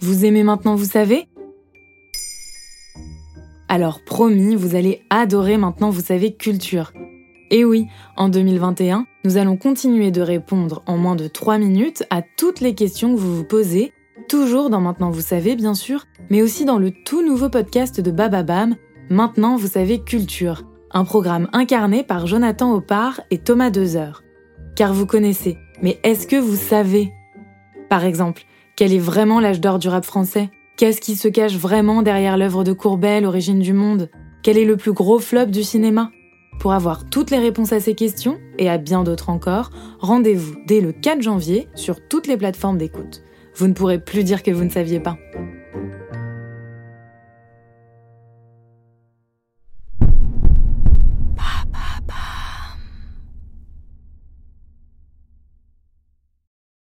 Vous aimez maintenant, vous savez? Alors promis, vous allez adorer maintenant, vous savez, culture. Et oui, en 2021, nous allons continuer de répondre en moins de 3 minutes à toutes les questions que vous vous posez, toujours dans Maintenant vous savez bien sûr, mais aussi dans le tout nouveau podcast de Bababam, Maintenant vous savez culture, un programme incarné par Jonathan Oppard et Thomas Dezer. Car vous connaissez, mais est-ce que vous savez? Par exemple, quel est vraiment l'âge d'or du rap français? Qu'est-ce qui se cache vraiment derrière l'œuvre de Courbet, L'origine du monde? Quel est le plus gros flop du cinéma? Pour avoir toutes les réponses à ces questions, et à bien d'autres encore, rendez-vous dès le 4 janvier sur toutes les plateformes d'écoute. Vous ne pourrez plus dire que vous ne saviez pas.